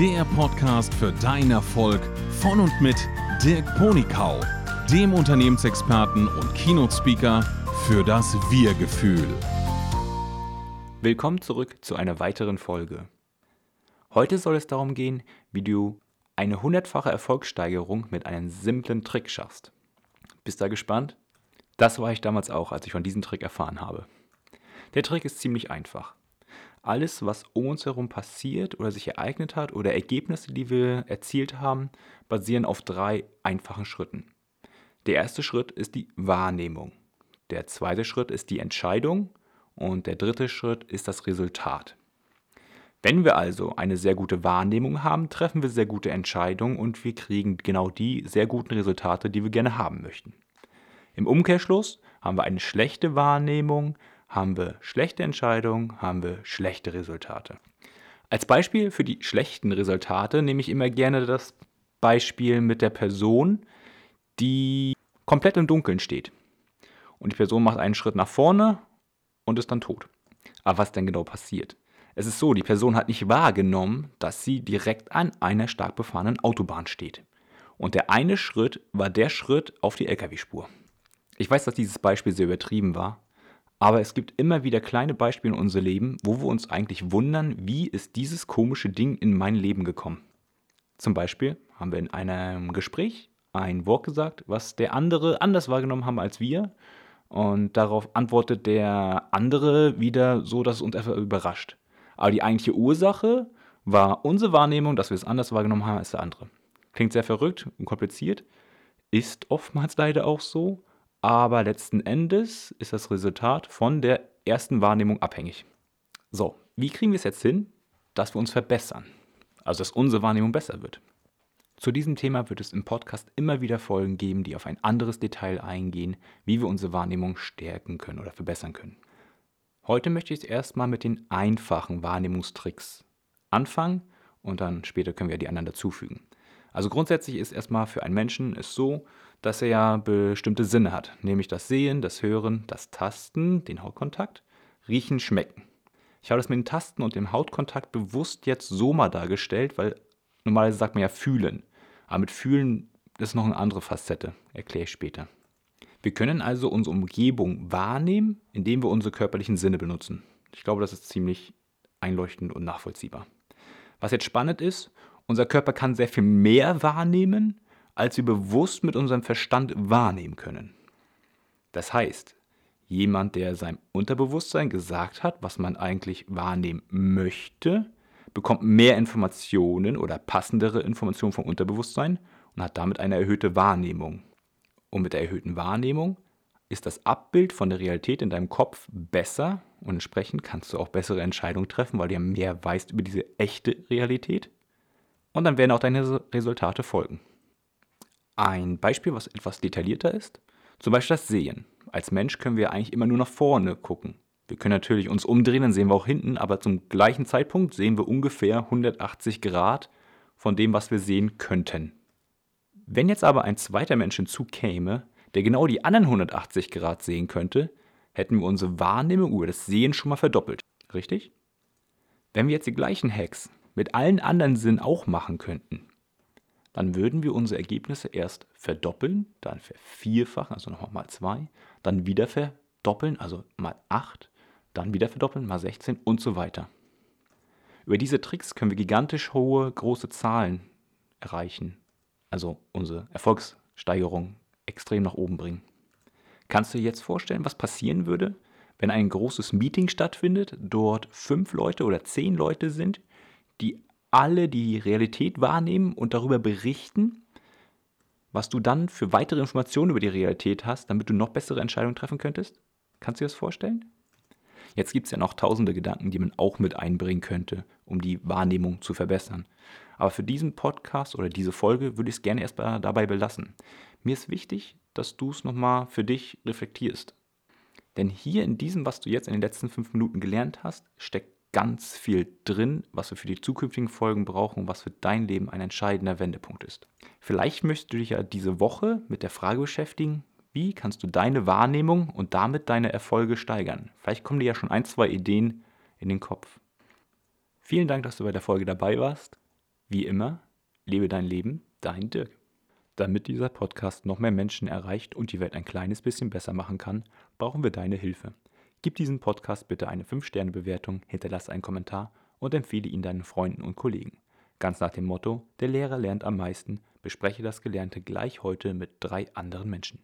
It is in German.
der Podcast für deinen Erfolg von und mit Dirk Ponikau, dem Unternehmensexperten und Keynote-Speaker für das Wir-Gefühl. Willkommen zurück zu einer weiteren Folge. Heute soll es darum gehen, wie du eine hundertfache Erfolgssteigerung mit einem simplen Trick schaffst. Bist du da gespannt? Das war ich damals auch, als ich von diesem Trick erfahren habe. Der Trick ist ziemlich einfach. Alles, was um uns herum passiert oder sich ereignet hat oder Ergebnisse, die wir erzielt haben, basieren auf drei einfachen Schritten. Der erste Schritt ist die Wahrnehmung. Der zweite Schritt ist die Entscheidung und der dritte Schritt ist das Resultat. Wenn wir also eine sehr gute Wahrnehmung haben, treffen wir sehr gute Entscheidungen und wir kriegen genau die sehr guten Resultate, die wir gerne haben möchten. Im Umkehrschluss haben wir eine schlechte Wahrnehmung, haben wir schlechte Entscheidungen, haben wir schlechte Resultate. Als Beispiel für die schlechten Resultate nehme ich immer gerne das Beispiel mit der Person, die komplett im Dunkeln steht. Und die Person macht einen Schritt nach vorne und ist dann tot. Aber was denn genau passiert? Es ist so, die Person hat nicht wahrgenommen, dass sie direkt an einer stark befahrenen Autobahn steht. Und der eine Schritt war der Schritt auf die Lkw-Spur. Ich weiß, dass dieses Beispiel sehr übertrieben war, aber es gibt immer wieder kleine Beispiele in unserem Leben, wo wir uns eigentlich wundern, wie ist dieses komische Ding in mein Leben gekommen. Zum Beispiel haben wir in einem Gespräch ein Wort gesagt, was der andere anders wahrgenommen haben als wir. Und darauf antwortet der andere wieder so, dass es uns einfach überrascht. Aber die eigentliche Ursache war unsere Wahrnehmung, dass wir es anders wahrgenommen haben als der andere. Klingt sehr verrückt und kompliziert, ist oftmals leider auch so, aber letzten Endes ist das Resultat von der ersten Wahrnehmung abhängig. So, wie kriegen wir es jetzt hin, dass wir uns verbessern? Also, dass unsere Wahrnehmung besser wird. Zu diesem Thema wird es im Podcast immer wieder Folgen geben, die auf ein anderes Detail eingehen, wie wir unsere Wahrnehmung stärken können oder verbessern können. Heute möchte ich erstmal mit den einfachen Wahrnehmungstricks anfangen und dann später können wir die anderen dazufügen. Also grundsätzlich ist erstmal für einen Menschen es so, dass er ja bestimmte Sinne hat, nämlich das Sehen, das Hören, das Tasten, den Hautkontakt, Riechen, Schmecken. Ich habe das mit den Tasten und dem Hautkontakt bewusst jetzt so mal dargestellt, weil normalerweise sagt man ja fühlen. Aber mit fühlen ist noch eine andere Facette, erkläre ich später. Wir können also unsere Umgebung wahrnehmen, indem wir unsere körperlichen Sinne benutzen. Ich glaube, das ist ziemlich einleuchtend und nachvollziehbar. Was jetzt spannend ist, unser Körper kann sehr viel mehr wahrnehmen, als wir bewusst mit unserem Verstand wahrnehmen können. Das heißt, jemand, der seinem Unterbewusstsein gesagt hat, was man eigentlich wahrnehmen möchte, bekommt mehr Informationen oder passendere Informationen vom Unterbewusstsein und hat damit eine erhöhte Wahrnehmung. Und mit der erhöhten Wahrnehmung ist das Abbild von der Realität in deinem Kopf besser und entsprechend kannst du auch bessere Entscheidungen treffen, weil du ja mehr weißt über diese echte Realität und dann werden auch deine Resultate folgen. Ein Beispiel, was etwas detaillierter ist, zum Beispiel das Sehen. Als Mensch können wir eigentlich immer nur nach vorne gucken. Wir können natürlich uns umdrehen, dann sehen wir auch hinten, aber zum gleichen Zeitpunkt sehen wir ungefähr 180 Grad von dem, was wir sehen könnten. Wenn jetzt aber ein zweiter Mensch hinzukäme, der genau die anderen 180 Grad sehen könnte, hätten wir unsere Wahrnehmung über das Sehen schon mal verdoppelt. Richtig? Wenn wir jetzt die gleichen Hacks mit allen anderen Sinnen auch machen könnten, dann würden wir unsere Ergebnisse erst verdoppeln, dann vervierfachen, also nochmal mal 2, dann wieder verdoppeln, also mal 8, dann wieder verdoppeln, mal 16 und so weiter. Über diese Tricks können wir gigantisch hohe, große Zahlen erreichen, also unsere Erfolgssteigerung extrem nach oben bringen. Kannst du dir jetzt vorstellen, was passieren würde, wenn ein großes Meeting stattfindet, dort fünf Leute oder zehn Leute sind, die alle die Realität wahrnehmen und darüber berichten, was du dann für weitere Informationen über die Realität hast, damit du noch bessere Entscheidungen treffen könntest? Kannst du dir das vorstellen? Jetzt gibt es ja noch tausende Gedanken, die man auch mit einbringen könnte, um die Wahrnehmung zu verbessern. Aber für diesen Podcast oder diese Folge würde ich es gerne erstmal dabei belassen. Mir ist wichtig, dass du es nochmal für dich reflektierst. Denn hier in diesem, was du jetzt in den letzten fünf Minuten gelernt hast, steckt ganz viel drin, was wir für die zukünftigen Folgen brauchen was für dein Leben ein entscheidender Wendepunkt ist. Vielleicht möchtest du dich ja diese Woche mit der Frage beschäftigen, wie kannst du deine Wahrnehmung und damit deine Erfolge steigern? Vielleicht kommen dir ja schon ein, zwei Ideen in den Kopf. Vielen Dank, dass du bei der Folge dabei warst. Wie immer, lebe dein Leben, dein Dirk. Damit dieser Podcast noch mehr Menschen erreicht und die Welt ein kleines bisschen besser machen kann, brauchen wir deine Hilfe. Gib diesem Podcast bitte eine 5-Sterne-Bewertung, hinterlasse einen Kommentar und empfehle ihn deinen Freunden und Kollegen. Ganz nach dem Motto, der Lehrer lernt am meisten, bespreche das Gelernte gleich heute mit drei anderen Menschen.